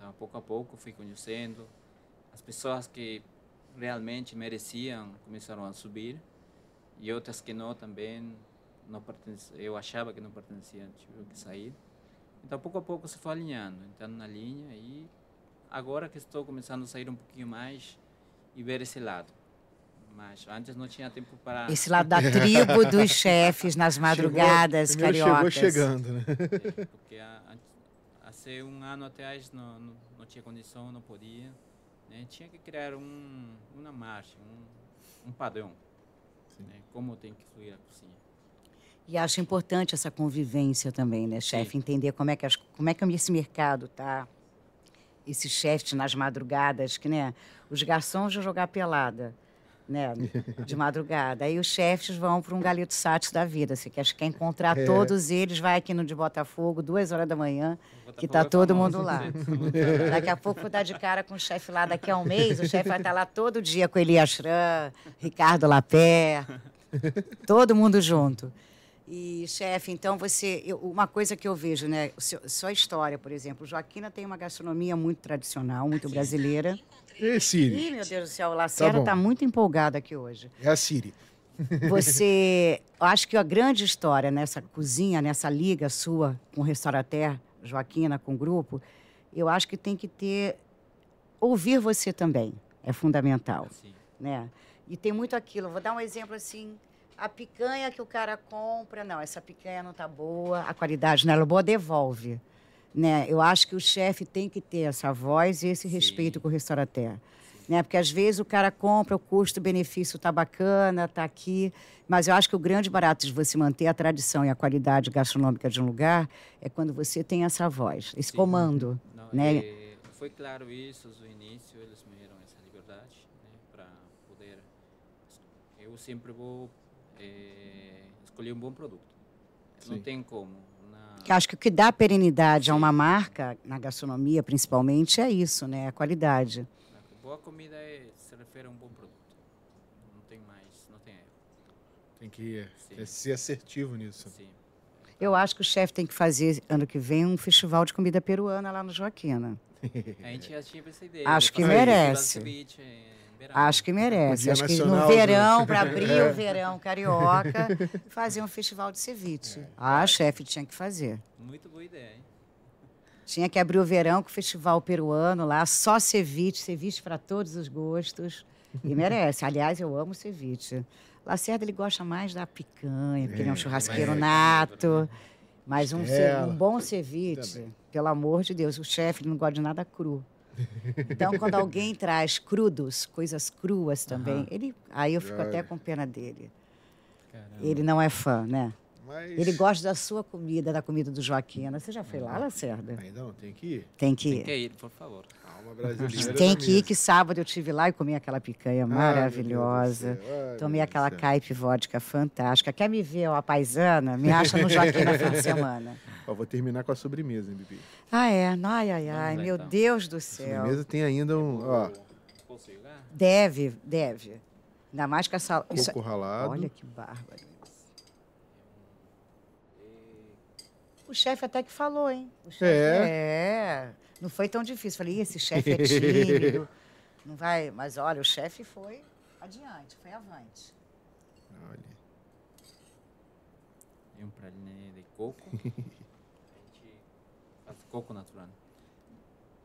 Então, pouco a pouco, fui conhecendo. As pessoas que realmente mereciam começaram a subir. E outras que não também, não eu achava que não pertenciam, tive que sair. Então, pouco a pouco se foi alinhando, entrando na linha. E agora que estou começando a sair um pouquinho mais e ver esse lado. Mas antes não tinha tempo para... Esse lado da tribo dos *laughs* chefes nas madrugadas Chegou, cariocas. chegou chegando, né? É, porque ser um ano atrás não, não, não tinha condição, não podia. Né? Tinha que criar um, uma marcha, um, um padrão. Né? Como tem que fluir a cozinha. E acho importante essa convivência também, né, chefe? Entender como é que, as, como é que esse mercado tá. Esses chefes nas madrugadas, que, né? Os garçons vão jogar pelada, né? De madrugada. Aí os chefes vão para um galeto sátio da vida. Você quer, quer encontrar É. todos eles, vai aqui no de Botafogo, duas horas da manhã, que tá é todo mundo lá. né? Mundo- *laughs* Daqui a pouco vou dar de cara com o chefe lá daqui a um mês. O chefe vai estar lá todo dia com Elias Schran, Ricardo Lapé, todo mundo junto. E, chefe, então você. eu- uma coisa que eu vejo, né? Sua história, por exemplo. Joaquina tem uma gastronomia muito tradicional, muito brasileira. E Siri? Ih, meu Deus do céu, o Lacerda está muito empolgada aqui hoje. É a Siri. Você. *laughs* acho que a grande história nessa cozinha, nessa liga sua com o Restaurateur, Joaquina, com o grupo, eu acho que tem que ter. Ouvir você também é fundamental. Sim. Né? E tem muito aquilo. Vou dar um exemplo assim. A picanha que o cara compra, não, essa picanha não tá boa, a qualidade não é boa, devolve. Né? Eu acho que o chefe tem que ter essa voz e esse respeito com o restaurateur. Né? Porque às vezes o cara compra, o custo-benefício tá bacana, tá aqui, mas eu acho que o grande barato de você manter a tradição e a qualidade gastronômica de um lugar é quando você tem essa voz, esse Sim. comando. Não, né? eh, foi claro isso no início, eles me deram essa liberdade né, para poder. Eu sempre vou eh, escolher um bom produto. Não Sim. tem como. Que acho que o que dá perenidade a uma marca, na gastronomia principalmente, é isso, né? A qualidade. boa comida é, se refere a um bom produto. Não tem mais, não tem erro. Tem que Sim. é, ser assertivo nisso. Sim. Eu acho que o chefe tem que fazer, ano que vem, um festival de comida peruana lá no Joaquina. A gente já tinha essa ideia. Acho que merece. Acho que merece. Acho que no do- verão, para *laughs* abrir o verão carioca, fazer um festival de ceviche. Ah, chefe, tinha que fazer. Muito boa ideia, hein? Tinha que abrir o verão com o festival peruano lá, só ceviche, ceviche para todos os gostos. E merece. Aliás, eu amo ceviche. Lacerda, ele gosta mais da picanha, porque ele é um churrasqueiro é, nato. Mas um, um bom ceviche, Também. pelo amor de Deus, o chefe não gosta de nada cru. Então, quando alguém traz crudos, coisas cruas também, ele, aí eu fico Olha. até com pena dele. Caramba. Ele não é fã, né? Mas Ele gosta da sua comida, da comida do Joaquina. Você já foi lá, Lacerda? Ainda não, tem que ir. Tem que Tem ir. que ir, por favor. Brasileira. Tem que ir, que sábado eu tive lá e comi aquela picanha maravilhosa. ai, Tomei aquela caipe vodka fantástica. Quer me ver, ó, a paisana? Me acha no Joaquim na fim de semana. *laughs* Ó, vou terminar com a sobremesa, hein, Bibi? Ah, é? Ai, ai, ai, meu então. Deus do A céu. sobremesa tem ainda um, ó, jogar? Deve, deve. Ainda mais que essa... Isso... coco ralado. Olha que bárbaro. O chefe até que falou, hein? Chefe, É? é. Não foi tão difícil. Falei, "Ih, esse chefe é tímido. *laughs* Não vai. Mas olha, o chefe foi adiante, foi avante. Olha. E um pralinho de coco. *laughs* A gente faz coco natural.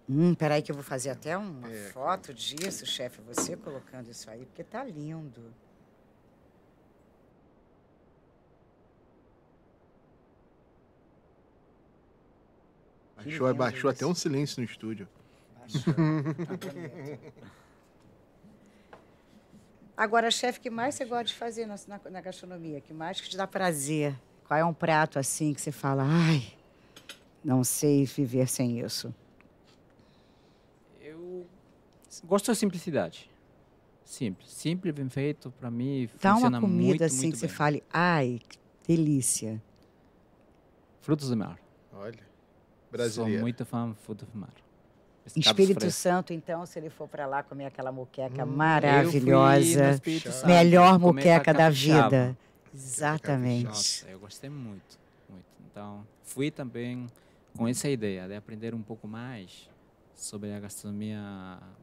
Hum, peraí que eu vou fazer até uma É, foto disso, chefe, você colocando isso aí, porque tá lindo. Baixou, baixou até isso. um silêncio no estúdio. Baixou. Agora, chefe, o que mais você gosta de fazer na, na, na gastronomia? O que mais que te dá prazer? Qual é um prato assim que você fala, ai, não sei viver sem isso? Eu gosto da simplicidade. Simples. Simples, bem feito, para mim Dá funciona uma comida muito, assim muito que você bem. fale, ai, que delícia. Frutos do mar. Olha. Sou Brasileiro. muito fã do mar. Espírito frescos. Santo, então, se ele for para lá comer aquela moqueca Hum, maravilhosa, melhor moqueca da vida. Exatamente. Nossa, eu gostei muito, muito. Então, fui também com essa ideia de aprender um pouco mais sobre a gastronomia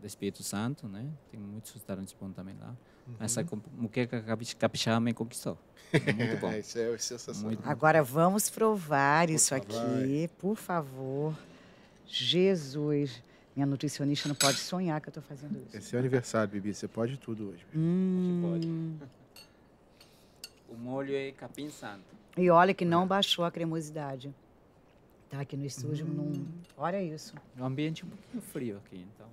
do Espírito Santo, né? Tem muitos restaurantes bons também lá. Mas essa muqueca capi- capixaba me conquistou. Muito bom. *laughs* É, isso é sensacional. Muito. Agora vamos provar isso favor. aqui, por favor. Jesus. Minha nutricionista não pode sonhar que eu estou fazendo isso. Esse é o aniversário, Bibi. Você pode tudo hoje. Hum. *laughs* O molho é capim santo. E olha que não baixou a cremosidade. Tá aqui no estúdio, não... olha isso. É um ambiente um pouquinho frio aqui, então.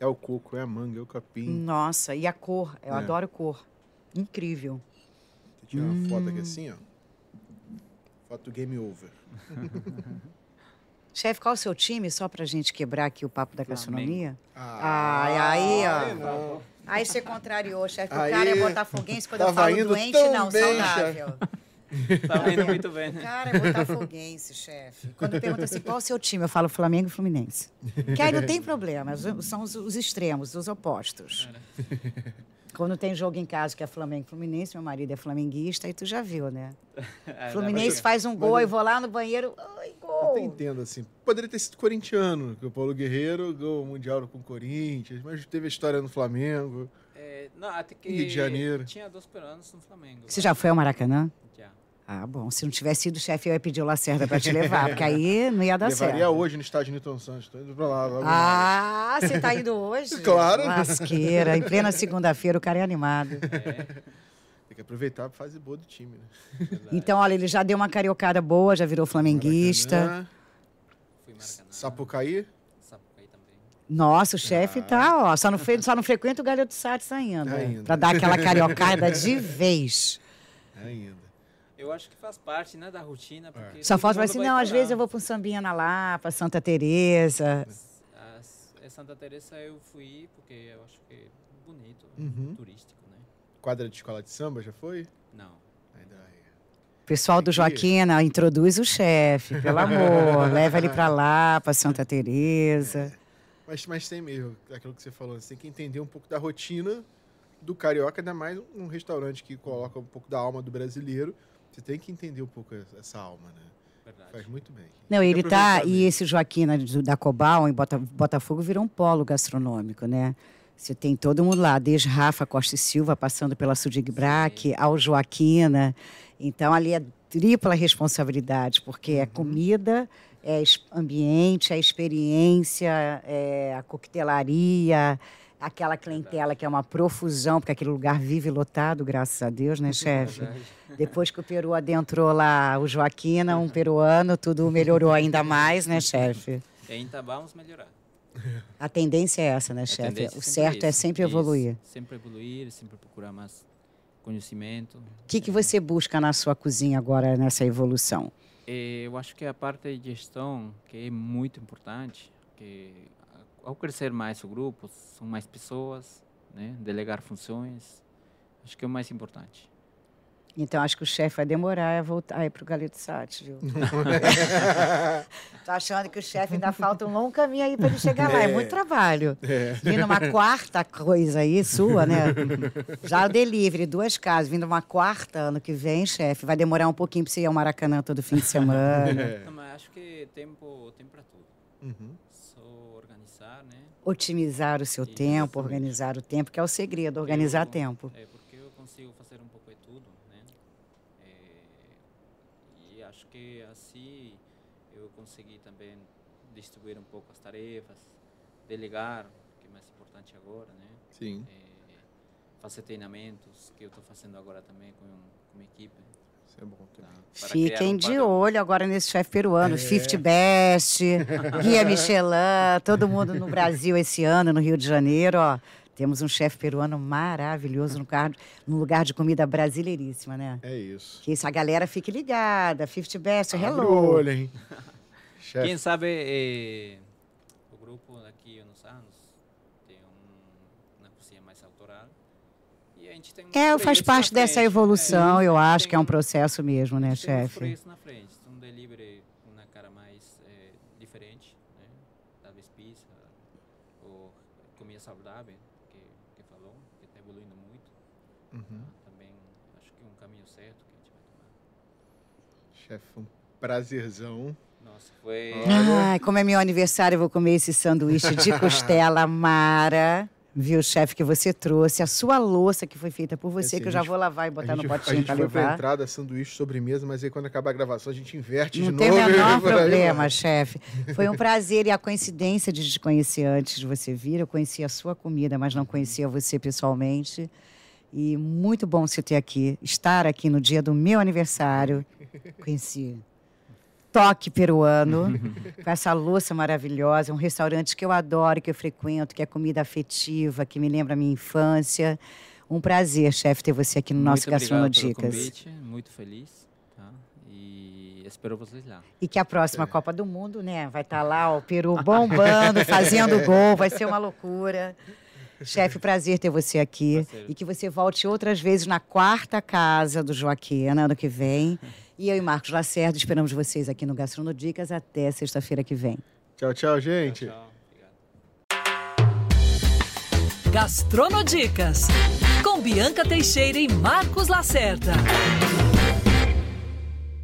É o coco, é a manga, é o capim. Nossa, e a cor, eu É. adoro cor. Incrível. Você tira uma foto aqui assim, ó. Foto game over. *laughs* Chefe, qual é o seu time? Só pra gente quebrar aqui o papo da gastronomia. Ah, Ai, aí, ó. aí. Aí você contrariou, chefe. O cara é botafoguense. Quando eu falo doente, não, bem, saudável. *laughs* Tá indo muito bem, O né? cara é botafoguense, chefe. Quando pergunta assim, qual é o seu time? Eu falo Flamengo e Fluminense. Que aí não tem problema, são os, os extremos, os opostos. Quando tem jogo em casa que é Flamengo e Fluminense, meu marido é flamenguista, aí tu já viu, né? *laughs* É, Fluminense faz um gol e vou lá no banheiro, ai, Eu gol. até entendo, assim. Poderia ter sido corintiano, que o Paulo Guerreiro ganhou o Mundial com o Corinthians, mas teve a história no Flamengo. É, não, até que Rio de Janeiro. tinha dois peruanos no Flamengo. Você já foi ao Maracanã? Já. Ah, bom. Se não tivesse sido chefe, eu ia pedir o Lacerda para te levar, porque aí não ia dar Levaria certo. hoje no estádio Newton Santos. Tô indo pra lá. logo. Ah, você tá indo hoje? *laughs* Claro. Lasqueira. Em plena segunda-feira, o cara é animado. Tem que aproveitar a fase boa do time, né? *laughs* Então, olha, ele já deu uma cariocada boa, já virou flamenguista. Maracanã, Fui em Maracanã. Sapucaí. Sapucaí também. Nossa, o chefe tá, ó, só não, só não frequenta o Galho do Sátio ainda. Ainda. Pra dar aquela cariocada de *laughs* vez. Ainda. Eu acho que faz parte, né, da rotina, porque... Só todo falta falar mundo assim, não, às vezes eu vou pra um sambinha na Lapa, Santa Teresa. É Santa Teresa eu fui porque eu acho que é bonito, Uhum. turístico, né? Quadra de escola de samba, já foi? Não. Ainda é. Pessoal do Joaquina, introduz o chefe, pelo *laughs* amor. leva ele pra lá, pra Santa Teresa. Mas, mas tem mesmo, aquilo que você falou, você tem que entender um pouco da rotina do carioca, ainda mais um restaurante que coloca um pouco da alma do brasileiro. Você tem que entender um pouco essa alma, né? Verdade. Faz muito bem. Não, ele tá. aproveitar E esse Joaquina do- da Cobal, em Bota- Botafogo, virou um polo gastronômico, né? Você tem todo mundo lá, desde Rafa Costa e Silva, passando pela Sudig Braque, ao Joaquina. Então, ali é tripla responsabilidade, porque é comida, é ambiente, é experiência, é a coquetelaria, aquela clientela que é uma profusão, porque aquele lugar vive lotado, graças a Deus, né, *laughs* chefe? Depois que o Peru adentrou lá o Joaquina, um peruano, tudo melhorou ainda mais, né, chefe? E ainda vamos melhorar. A tendência é essa, né, chefe? O sempre certo é isso. sempre Isso. evoluir. Sempre evoluir, sempre procurar mais conhecimento. O que, que você busca na sua cozinha agora nessa evolução? Eh, Eu acho que a parte de gestão, que é muito importante, que ao crescer mais o grupo, são mais pessoas, né? delegar funções, acho que é o mais importante. Então, acho que o chefe vai demorar a voltar aí para o Galito Sati, viu? *laughs* Tô achando que o chefe ainda falta um longo caminho aí para ele chegar lá. É muito trabalho. Vindo uma quarta coisa aí, sua, né? Já o delivery, duas casas. Vindo uma quarta ano que vem, chefe. Vai demorar um pouquinho para você ir ao Maracanã todo fim de semana. Não, mas acho que tempo tem para tudo. Uhum. Né? Otimizar o seu tempo, organizar o tempo, que é o segredo, organizar Eu- tempo. É porque eu consigo fazer um pouco de tudo, né? É, e acho que assim eu consegui também distribuir um pouco as tarefas, delegar, que é mais importante agora, né? Sim. É, fazer treinamentos, que eu estou fazendo agora também com, com uma equipe. Isso é bom tá? Fiquem um de padrão. olho agora nesse chefe peruano. É. 50 Best, Guia *laughs* Michelin, todo mundo no Brasil esse ano, no Rio de Janeiro, ó. Temos um chefe peruano maravilhoso no, car... no lugar de comida brasileiríssima, né? É isso. Que essa galera fique ligada. 50 Best, Abre o hello. olho, hein? *laughs* Quem sabe eh, o grupo daqui a uns anos tem um, uma cozinha mais autoral. É, faz parte dessa evolução, É, eu acho tem que é um processo mesmo, né, chefe? na frente, um delivery com uma cara mais eh, diferente, né? Talvez pizza ou comida saudável, que, que falou, que está evoluindo muito. Uhum. tá? Também acho que é um caminho certo que a gente vai tomar. Chefe, um prazerzão. Nossa, foi... Ai, como é meu aniversário, eu vou comer esse sanduíche de *laughs* costela Mara. Viu, chefe, que você trouxe. A sua louça que foi feita por você, Assim, que eu a já gente- vou lavar e A botar no gente, a potinho gente para foi pra levar. entrada, sanduíche, sobremesa, mas aí quando acabar a gravação a gente inverte de Não novo. tem o menor problema, chefe. Foi um prazer e a coincidência de te conhecer antes de você vir. Eu conhecia a sua comida, mas não conhecia você pessoalmente. E muito bom você ter aqui, estar aqui no dia do meu aniversário. Conheci toque peruano, *laughs* com essa louça maravilhosa, um restaurante que eu adoro, que eu frequento, que é comida afetiva, que me lembra a minha infância. Um prazer, chefe, ter você aqui no nosso muito pelo Gastronodicas. convite, muito feliz, tá? E espero vocês lá. E que a próxima Copa do Mundo, né? Vai estar lá o Peru bombando, *laughs* fazendo gol, vai ser uma loucura. Chefe, prazer ter você aqui. Prazer. E que você volte outras vezes na quarta casa do Joaquim, ano que vem. E eu e Marcos Lacerda esperamos vocês aqui no Gastronodicas até sexta-feira que vem. Tchau, tchau, gente. Tchau, obrigado. Gastronodicas com Bianca Teixeira e Marcos Lacerda.